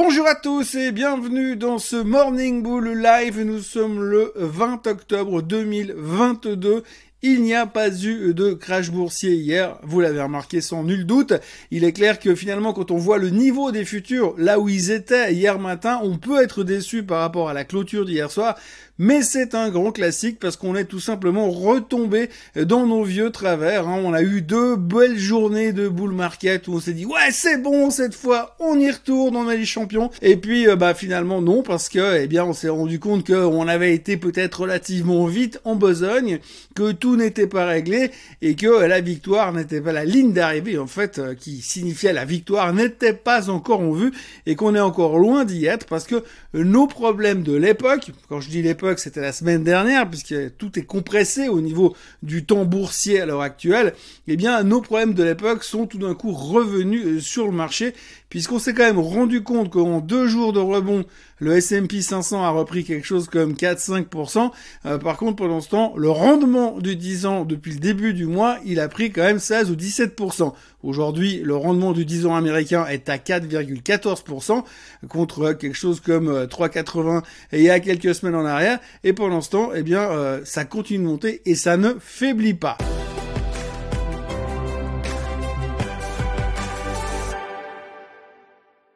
Bonjour à tous et bienvenue dans ce Morning Bull Live. Nous sommes le 20 octobre 2022 il n'y a pas eu de crash boursier hier, vous l'avez remarqué sans nul doute. Il est clair que finalement quand on voit le niveau des futurs là où ils étaient hier matin, on peut être déçu par rapport à la clôture d'hier soir, mais c'est un grand classique parce qu'on est tout simplement retombé dans nos vieux travers. Hein. On a eu deux belles journées de bull market où on s'est dit ouais c'est bon cette fois, on y retourne, on est les champions. Et puis euh, bah finalement non parce que eh bien on s'est rendu compte qu'on avait été peut-être relativement vite en besogne, que tout n'était pas réglé et que la victoire n'était pas la ligne d'arrivée en fait euh, qui signifiait la victoire n'était pas encore en vue et qu'on est encore loin d'y être parce que nos problèmes de l'époque, quand je dis l'époque c'était la semaine dernière puisque tout est compressé au niveau du temps boursier à l'heure actuelle, eh bien nos problèmes de l'époque sont tout d'un coup revenus euh, sur le marché puisqu'on s'est quand même rendu compte qu'en deux jours de rebond, le S&P 500 a repris quelque chose comme 4-5%. Euh, par contre, pendant ce temps, le rendement du 10 ans depuis le début du mois, il a pris quand même 16 ou 17%. Aujourd'hui, le rendement du 10 ans américain est à 4,14% contre quelque chose comme 3,80 euh, il y a quelques semaines en arrière. Et pendant ce temps, eh bien, euh, ça continue de monter et ça ne faiblit pas.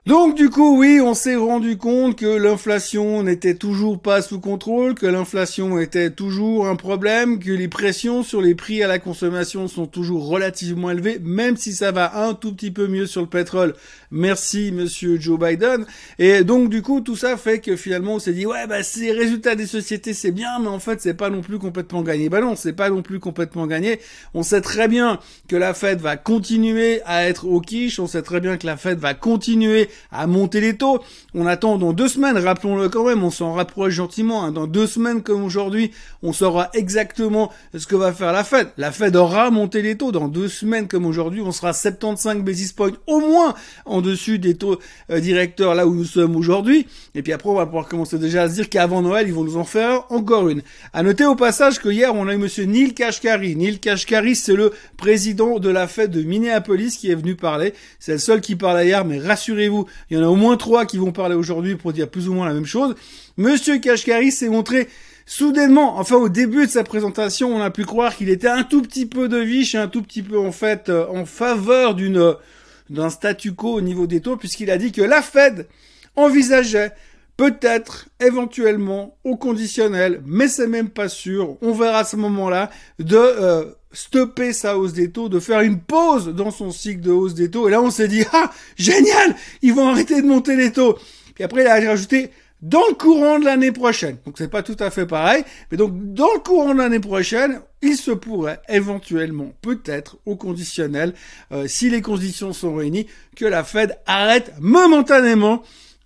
Donc du coup, oui, on s'est rendu compte que l'inflation n'était toujours pas sous contrôle, que l'inflation était toujours un problème, que les pressions sur les prix à la consommation sont toujours relativement élevées, même si ça va un tout petit peu mieux sur le pétrole. Merci monsieur Joe Biden. Et donc du coup, tout ça fait que finalement on s'est dit ouais bah ces résultats des sociétés c'est bien, mais en fait c'est pas non plus complètement gagné. Bah non, c'est pas non plus complètement gagné. On sait très bien que la Fed va continuer à être au quiche, on sait très bien que la Fed va continuer à monter les taux. On attend dans deux semaines, rappelons-le quand même, on s'en rapproche gentiment. Hein. Dans deux semaines comme aujourd'hui, on saura exactement ce que va faire la Fed. La Fed aura monté les taux. Dans deux semaines comme aujourd'hui, on sera 75 basis points au moins en dessus des taux euh, directeurs là où nous sommes aujourd'hui. Et puis après, on va pouvoir commencer déjà à se dire qu'avant Noël, ils vont nous en faire encore une. À noter au passage que hier, on a eu monsieur Neil Kashkari. Neil Kashkari, c'est le président de la Fed de Minneapolis qui est venu parler. C'est le seul qui parle hier, mais rassurez-vous, il y en a au moins trois qui vont parler aujourd'hui pour dire plus ou moins la même chose. Monsieur Kashkari s'est montré soudainement, enfin au début de sa présentation, on a pu croire qu'il était un tout petit peu de viche, un tout petit peu en fait euh, en faveur d'une d'un statu quo au niveau des taux, puisqu'il a dit que la Fed envisageait peut-être, éventuellement, au conditionnel, mais c'est même pas sûr, on verra à ce moment-là, de euh, stopper sa hausse des taux, de faire une pause dans son cycle de hausse des taux. Et là, on s'est dit, ah, génial, ils vont arrêter de monter les taux. Puis après, il a rajouté, dans le courant de l'année prochaine. Donc c'est pas tout à fait pareil, mais donc dans le courant de l'année prochaine, il se pourrait éventuellement, peut-être au conditionnel, euh, si les conditions sont réunies, que la Fed arrête momentanément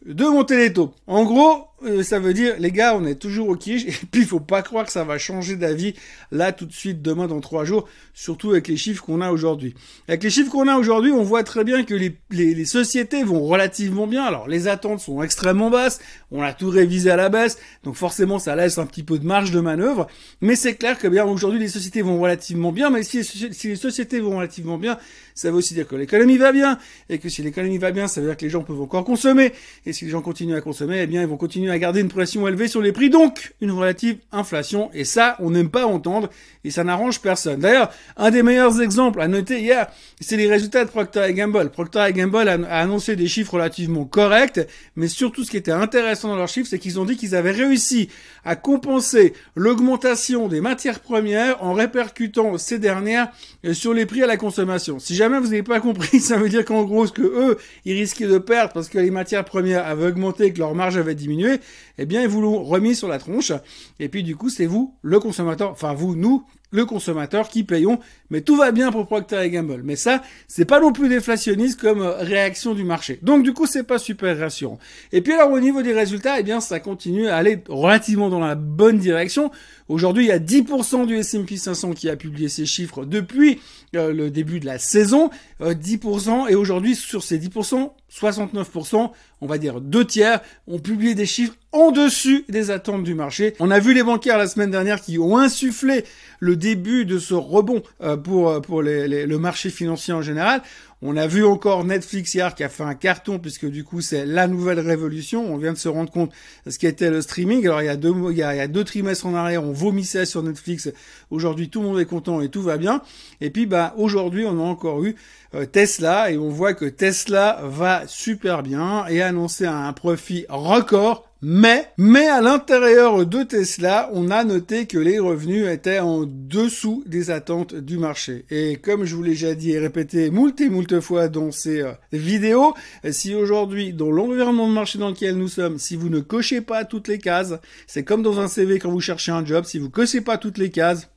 de monter les taux. En gros, euh, ça veut dire, les gars, on est toujours au quiche, et puis il faut pas croire que ça va changer d'avis là tout de suite, demain, dans trois jours, surtout avec les chiffres qu'on a aujourd'hui. Avec les chiffres qu'on a aujourd'hui, on voit très bien que les, les, sociétés vont relativement bien. Alors, les attentes sont extrêmement basses, on a tout révisé à la baisse, donc forcément, ça laisse un petit peu de marge de manœuvre, mais c'est clair que bien aujourd'hui, les sociétés vont relativement bien, mais si, si les sociétés vont relativement bien, ça veut aussi dire que l'économie va bien, et que si l'économie va bien, ça veut dire que les gens peuvent encore consommer, et si les gens continuent à consommer, eh bien, ils vont continuer à garder une pression élevée sur les prix, donc une relative inflation. Et ça, on n'aime pas entendre et ça n'arrange personne. D'ailleurs, un des meilleurs exemples à noter hier, c'est les résultats de Procter Gamble. Procter Gamble a, annoncé des chiffres relativement corrects, mais surtout ce qui était intéressant dans leurs chiffres, c'est qu'ils ont dit qu'ils avaient réussi à compenser l'augmentation des matières premières en répercutant ces dernières sur les prix à la consommation. Si jamais vous n'avez pas compris, ça veut dire qu'en gros, ce que eux, ils risquaient de perdre parce que les matières premières avaient augmenté et que leur marge avait diminué, eh bien, ils vous l'ont remis sur la tronche. Et puis, du coup, c'est vous, le consommateur, enfin, vous, nous, le consommateur qui payons, mais tout va bien pour Procter Gamble. Mais ça, c'est pas non plus déflationniste comme euh, réaction du marché. Donc du coup, c'est pas super rassurant. Et puis alors au niveau des résultats, eh bien ça continue à aller relativement dans la bonne direction. Aujourd'hui, il y a 10% du S&P 500 qui a publié ses chiffres depuis euh, le début de la saison, 10% euh, et aujourd'hui sur ces 10%, 69%, on va dire deux tiers, ont publié des chiffres en dessus des attentes du marché. On a vu les bancaires la semaine dernière qui ont insufflé le début de ce rebond euh, pour, euh, pour le marché financier en général. On a vu encore Netflix hier qui a fait un carton puisque du coup c'est la nouvelle révolution. On vient de se rendre compte de ce qu'était le streaming. Alors il y a deux il y a, deux trimestres en arrière, on vomissait sur Netflix. Aujourd'hui tout le monde est content et tout va bien. Et puis bah aujourd'hui on a encore eu euh, Tesla et on voit que Tesla va super bien et a annoncé un profit record mais, mais à l'intérieur de Tesla, on a noté que les revenus étaient en dessous des attentes du marché. Et comme je vous l'ai déjà dit et répété moult et moult fois dans ces euh, vidéos, si aujourd'hui, dans l'environnement de marché dans lequel nous sommes, si vous ne cochez pas toutes les cases, c'est comme dans un CV quand vous cherchez un job, si vous cochez pas toutes les cases,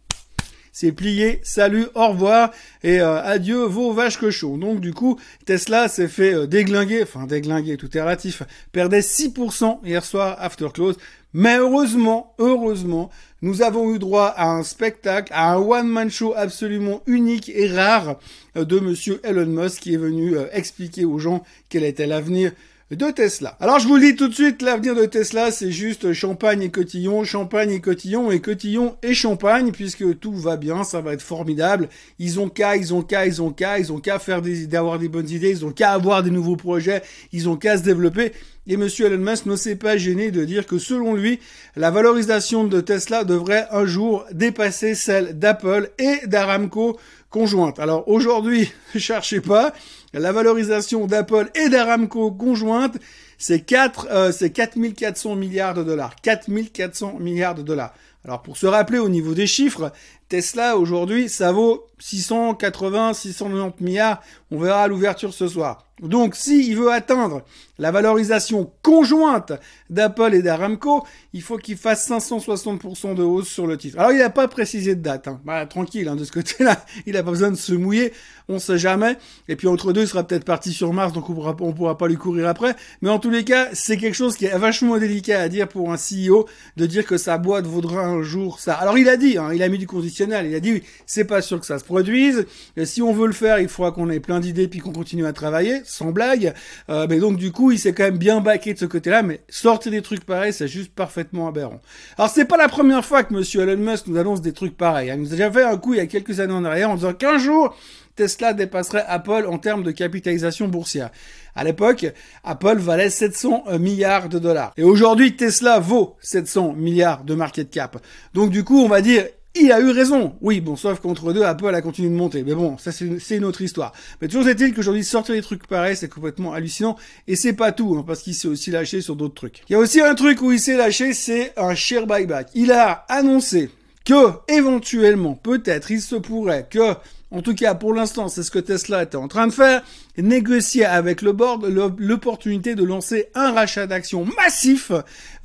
c'est plié, salut, au revoir et euh, adieu vos vaches cochons. Donc du coup, Tesla s'est fait euh, déglinguer, enfin déglinguer, tout est relatif, perdait 6% hier soir after close. Mais heureusement, heureusement, nous avons eu droit à un spectacle, à un one-man show absolument unique et rare euh, de monsieur Elon Musk qui est venu expliquer aux gens quel était l'avenir de Tesla. Alors je vous le dis tout de suite, l'avenir de Tesla, c'est juste champagne et cotillon, champagne et cotillon et cotillon et champagne, puisque tout va bien, ça va être formidable. Ils ont qu'à, ils ont qu'à, ils ont qu'à, ils ont qu'à faire des, d'avoir des bonnes idées, ils ont qu'à avoir des nouveaux projets, ils ont qu'à se développer. Et monsieur Elon Musk ne s'est pas gêné de dire que selon lui, la valorisation de Tesla devrait un jour dépasser celle d'Apple et d'Aramco conjointe. Alors aujourd'hui, ne cherchez pas, la valorisation d'Apple et d'Aramco conjointe, c'est 4, euh, c'est 4400 milliards de dollars. 4400 milliards de dollars. Alors pour se rappeler au niveau des chiffres, Tesla aujourd'hui, ça vaut 680, 690 milliards. On verra à l'ouverture ce soir. Donc, s'il veut atteindre la valorisation conjointe d'Apple et d'Aramco, il faut qu'il fasse 560% de hausse sur le titre. Alors, il n'a pas précisé de date. Hein. Bah, tranquille, hein, de ce côté-là, il n'a pas besoin de se mouiller. On sait jamais. Et puis, entre deux, il sera peut-être parti sur Mars, donc on pourra, pourra pas lui courir après. Mais en tous les cas, c'est quelque chose qui est vachement délicat à dire pour un CEO, de dire que sa boîte vaudra un jour ça. Alors, il a dit, hein, il a mis du Il a dit, c'est pas sûr que ça se produise. Et si on veut le faire, il faudra qu'on ait plein d'idées puis qu'on continue à travailler sans blague. Euh, mais donc du coup, il s'est quand même bien baqué de ce côté-là, mais sortir des trucs pareils, c'est juste parfaitement aberrant. Alors c'est pas la première fois que Monsieur Elon Musk nous annonce des trucs pareils. Hein. Il nous a déjà fait un coup il y a quelques années en arrière en disant qu'un jour Tesla dépasserait Apple en termes de capitalisation boursière. À l'époque, Apple valait 700 euh, milliards de dollars. Et aujourd'hui, Tesla vaut 700 milliards de market cap. Donc du coup, on va dire, il a eu raison. Oui, bon, sauf qu'entre deux, Apple a continué de monter. Mais bon, ça c'est une autre histoire. Mais toujours est-il qu'aujourd'hui, sortir des trucs pareils, c'est complètement hallucinant. Et c'est pas tout, hein, parce qu'il s'est aussi lâché sur d'autres trucs. Il y a aussi un truc où il s'est lâché, c'est un share buyback. Il a annoncé que, éventuellement, peut-être, il se pourrait que en tout cas, pour l'instant, c'est ce que Tesla était en train de faire, négocier avec le board l'opportunité de lancer un rachat d'actions massif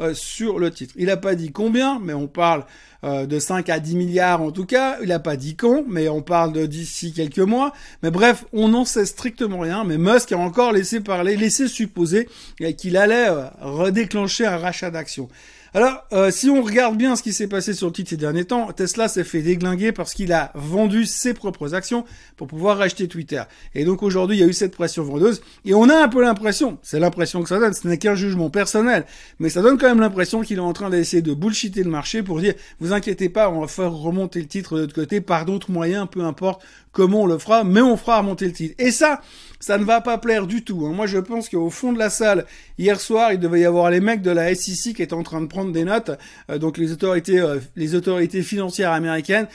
euh, sur le titre. Il n'a pas dit combien, mais on parle euh, de 5 à 10 milliards en tout cas. Il n'a pas dit quand, mais on parle de d'ici quelques mois. Mais bref, on n'en sait strictement rien. Mais Musk a encore laissé parler, laissé supposer qu'il allait euh, redéclencher un rachat d'actions. Alors, euh, si on regarde bien ce qui s'est passé sur le titre ces derniers temps, Tesla s'est fait déglinguer parce qu'il a vendu ses propres actions pour pouvoir racheter Twitter. Et donc aujourd'hui, il y a eu cette pression vendeuse. Et on a un peu l'impression, c'est l'impression que ça donne, ce n'est qu'un jugement personnel, mais ça donne quand même l'impression qu'il est en train d'essayer de bullshiter le marché pour dire, vous inquiétez pas, on va faire remonter le titre de l'autre côté par d'autres moyens, peu importe comment on le fera, mais on fera remonter le titre. Et ça, ça ne va pas plaire du tout. Hein. Moi, je pense qu'au fond de la salle, hier soir, il devait y avoir les mecs de la SEC qui étaient en train de prendre des notes, euh, donc les autorités, euh, les autorités financières américaines,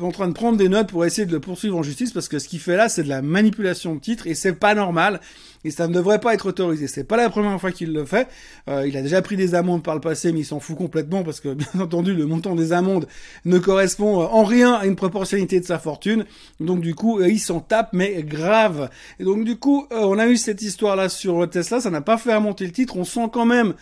en train de prendre des notes pour essayer de le poursuivre en justice, parce que ce qu'il fait là, c'est de la manipulation de titres, et c'est pas normal et ça ne devrait pas être autorisé. C'est pas la première fois qu'il le fait. Euh, il a déjà pris des amendes par le passé, mais il s'en fout complètement parce que bien entendu le montant des amendes ne correspond euh, en rien à une proportionnalité de sa fortune. Donc du coup, euh, il s'en tape, mais grave. Et donc du coup, on a eu cette histoire là sur Tesla, ça n'a pas fait remonter le titre. On sent quand même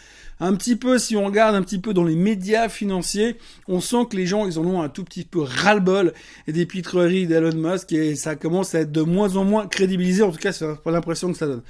un petit peu, si on regarde un petit peu dans les médias financiers, on sent que les gens, ils en ont un tout petit peu ras-le-bol des pitreries d'Elon Musk et ça commence à être de moins en moins crédibilisé. En tout cas, c'est l'impression que ça donne.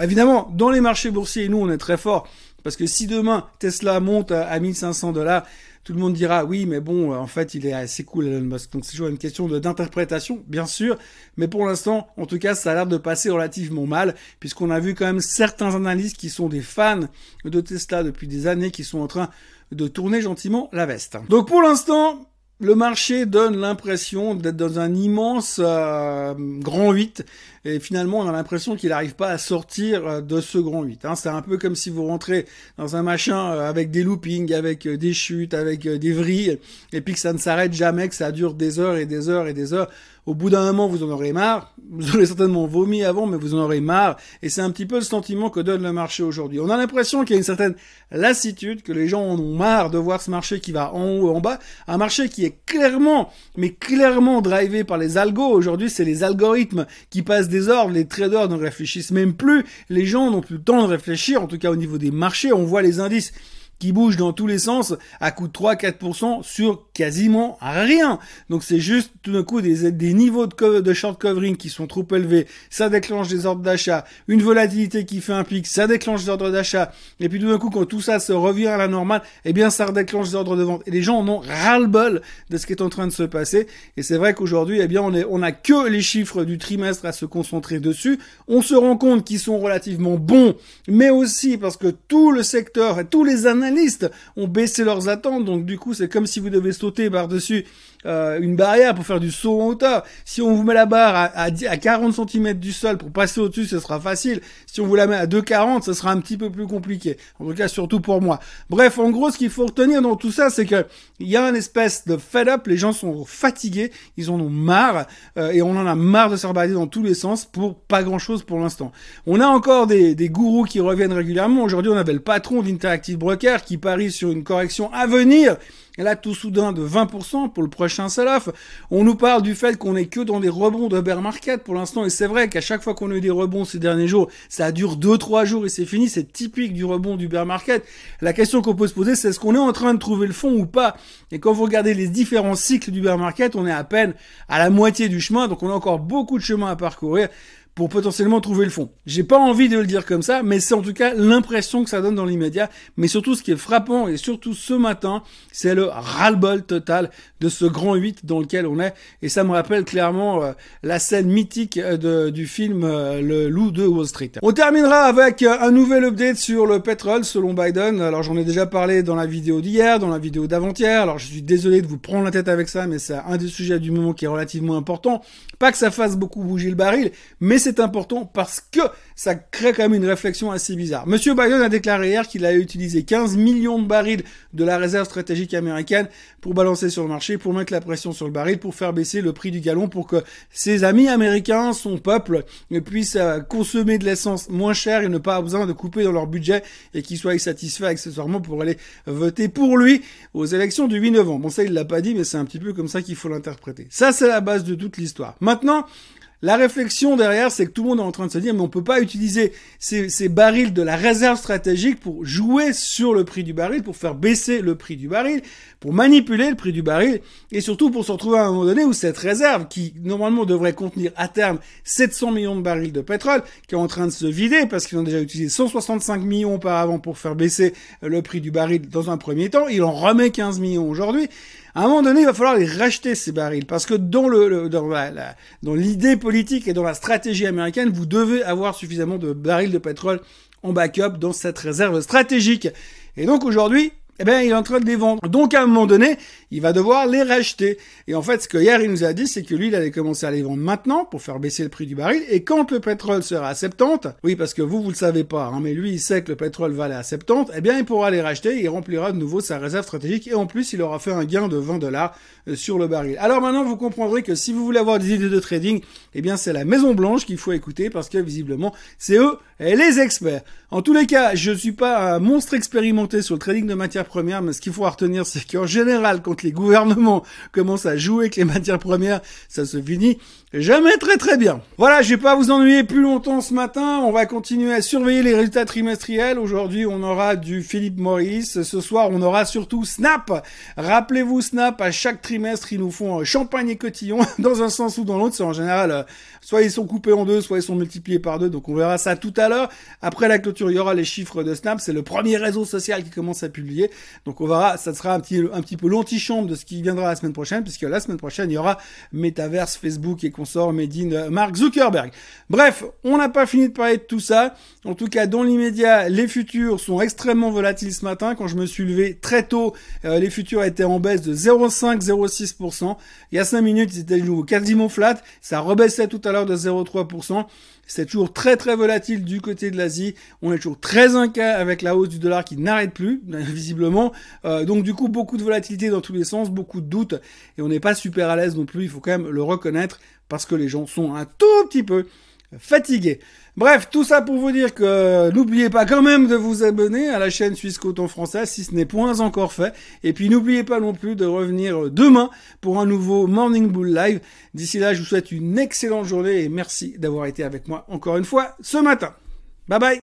Évidemment, dans les marchés boursiers, nous, on est très fort parce que si demain Tesla monte à 1500 dollars, Tout le monde dira oui, mais bon, en fait, il est assez cool Elon Musk. Donc c'est toujours une question d'interprétation, bien sûr. Mais pour l'instant, en tout cas, ça a l'air de passer relativement mal, puisqu'on a vu quand même certains analystes qui sont des fans de Tesla depuis des années, qui sont en train de tourner gentiment la veste. Donc pour l'instant, le marché donne l'impression d'être dans un immense euh, grand 8 et finalement on a l'impression qu'il n'arrive pas à sortir euh, de ce grand 8. Hein. C'est un peu comme si vous rentrez dans un machin euh, avec des loopings, avec des chutes, avec des vrilles, et puis que ça ne s'arrête jamais, que ça dure des heures et des heures et des heures. Au bout d'un moment, vous en aurez marre. Vous aurez certainement vomi avant, mais vous en aurez marre. Et c'est un petit peu le sentiment que donne le marché aujourd'hui. On a l'impression qu'il y a une certaine lassitude, que les gens en ont marre de voir ce marché qui va en haut, en bas. Un marché qui est clairement, mais clairement drivé par les algos. Aujourd'hui, c'est les algorithmes qui passent des ordres, les traders ne réfléchissent même plus, les gens n'ont plus le temps de réfléchir, en tout cas au niveau des marchés, on voit les indices qui bouge dans tous les sens à coût de 3-4% sur quasiment rien. Donc c'est juste tout d'un coup des, des niveaux de, de short covering qui sont trop élevés, ça déclenche des ordres d'achat, une volatilité qui fait un pic, ça déclenche des ordres d'achat, et puis tout d'un coup quand tout ça se revient à la normale, eh bien ça redéclenche des ordres de vente. Et les gens en ont ras-le-bol de ce qui est en train de se passer. Et c'est vrai qu'aujourd'hui, eh bien on est, on a que les chiffres du trimestre à se concentrer dessus. On se rend compte qu'ils sont relativement bons, mais aussi parce que tout le secteur tous les analystes ont baissé leurs attentes, donc du coup c'est comme si vous devez sauter par-dessus euh, une barrière pour faire du saut en hauteur. Si on vous met la barre à, à, 40 cm du sol pour passer au-dessus, ce sera facile. Si on vous la met à 2,40, ce sera un petit peu plus compliqué. En tout cas, surtout pour moi. Bref, en gros, ce qu'il faut retenir dans tout ça, c'est que il y a une espèce de fed up. Les gens sont fatigués, ils en ont marre, euh, et on en a marre de se dans tous les sens pour pas grand-chose pour l'instant. On a encore des, des gourous qui reviennent régulièrement. Aujourd'hui, on avait le patron d'Interactive Broker qui parie sur une correction à venir là, tout soudain, de 20% pour le prochain sell-off. On nous parle du fait qu'on est que dans des rebonds de bear market pour l'instant. Et c'est vrai qu'à chaque fois qu'on a eu des rebonds ces derniers jours, ça dure 2-3 jours et c'est fini. C'est typique du rebond du bear market. La question qu'on peut se poser, c'est est-ce qu'on est en train de trouver le fond ou pas? Et quand vous regardez les différents cycles du bear market, on est à peine à la moitié du chemin. Donc on a encore beaucoup de chemin à parcourir pour potentiellement trouver le fond. J'ai pas envie de le dire comme ça, mais c'est en tout cas l'impression que ça donne dans l'immédiat. Mais surtout, ce qui est frappant, et surtout ce matin, c'est le ras-le-bol total de ce grand 8 dans lequel on est. Et ça me rappelle clairement euh, la scène mythique euh, du film euh, Le Loup de Wall Street. On terminera avec un nouvel update sur le pétrole selon Biden. Alors j'en ai déjà parlé dans la vidéo d'hier, dans la vidéo d'avant-hier. Alors je suis désolé de vous prendre la tête avec ça, mais c'est un des sujets du moment qui est relativement important. Pas que ça fasse beaucoup bouger le baril, mais c'est important parce que ça crée quand même une réflexion assez bizarre. Monsieur Biden a déclaré hier qu'il a utilisé 15 millions de barils de la réserve stratégique américaine pour balancer sur le marché, pour mettre la pression sur le baril, pour faire baisser le prix du gallon, pour que ses amis américains, son peuple, puissent euh, consommer de l'essence moins cher et ne pas avoir besoin de couper dans leur budget et qu'ils soient satisfaits accessoirement pour aller voter pour lui aux élections du 8 novembre. Bon, ça, il l'a pas dit, mais c'est un petit peu comme ça qu'il faut l'interpréter. Ça, c'est la base de toute l'histoire. Maintenant, la réflexion derrière, c'est que tout le monde est en train de se dire, mais on peut pas utiliser ces, ces, barils de la réserve stratégique pour jouer sur le prix du baril, pour faire baisser le prix du baril, pour manipuler le prix du baril, et surtout pour se retrouver à un moment donné où cette réserve, qui normalement devrait contenir à terme 700 millions de barils de pétrole, qui est en train de se vider parce qu'ils ont déjà utilisé 165 millions auparavant pour faire baisser le prix du baril dans un premier temps, il en remet 15 millions aujourd'hui, à un moment donné, il va falloir les racheter ces barils parce que dans le, dans la, dans l'idée politique et dans la stratégie américaine, vous devez avoir suffisamment de barils de pétrole en backup dans cette réserve stratégique. Et donc aujourd'hui, eh bien, il est en train de les vendre. Donc, à un moment donné, il va devoir les racheter. Et en fait, ce que hier, il nous a dit, c'est que lui, il allait commencer à les vendre maintenant pour faire baisser le prix du baril. Et quand le pétrole sera à 70, oui, parce que vous, vous le savez pas, hein, mais lui, il sait que le pétrole va aller à 70, eh bien, il pourra les racheter, il remplira de nouveau sa réserve stratégique. Et en plus, il aura fait un gain de 20 dollars euh, sur le baril. Alors maintenant, vous comprendrez que si vous voulez avoir des idées de trading, eh bien, c'est la Maison Blanche qu'il faut écouter parce que visiblement, c'est eux les experts. En tous les cas, je suis pas un monstre expérimenté sur le trading de matières premières, mais ce qu'il faut retenir, c'est qu'en général, quand les gouvernements commencent à jouer avec les matières premières, ça se finit jamais très très bien. Voilà, je vais pas vous ennuyer plus longtemps ce matin. On va continuer à surveiller les résultats trimestriels. Aujourd'hui, on aura du Philippe Maurice. Ce soir, on aura surtout Snap. Rappelez-vous Snap, à chaque trimestre, ils nous font champagne et cotillon dans un sens ou dans l'autre. C'est en général, euh, soit ils sont coupés en deux, soit ils sont multipliés par deux. Donc on verra ça tout à l'heure. Après la clôture, il y aura les chiffres de Snap. C'est le premier réseau social qui commence à publier. Donc on verra, ça sera un petit, un petit peu l'antichambre de ce qui viendra la semaine prochaine, puisque la semaine prochaine, il y aura Metaverse, Facebook et consorts made Mark Zuckerberg. Bref, on n'a pas fini de parler de tout ça. En tout cas, dans l'immédiat, les futurs sont extrêmement volatiles ce matin. Quand je me suis levé très tôt, euh, les futurs étaient en baisse de 0,5-0,6%. Il y a 5 minutes, ils étaient quasiment flat. Ça rebaissait tout à l'heure de 0,3%. C'est toujours très très volatile du côté de l'Asie. On est toujours très inquiet avec la hausse du dollar qui n'arrête plus, visiblement. Euh, donc du coup, beaucoup de volatilité dans tous les sens, beaucoup de doutes. Et on n'est pas super à l'aise non plus, il faut quand même le reconnaître, parce que les gens sont un tout petit peu fatigués. Bref, tout ça pour vous dire que n'oubliez pas quand même de vous abonner à la chaîne Suisse Coton Français si ce n'est point encore fait. Et puis n'oubliez pas non plus de revenir demain pour un nouveau Morning Bull Live. D'ici là, je vous souhaite une excellente journée et merci d'avoir été avec moi encore une fois ce matin. Bye bye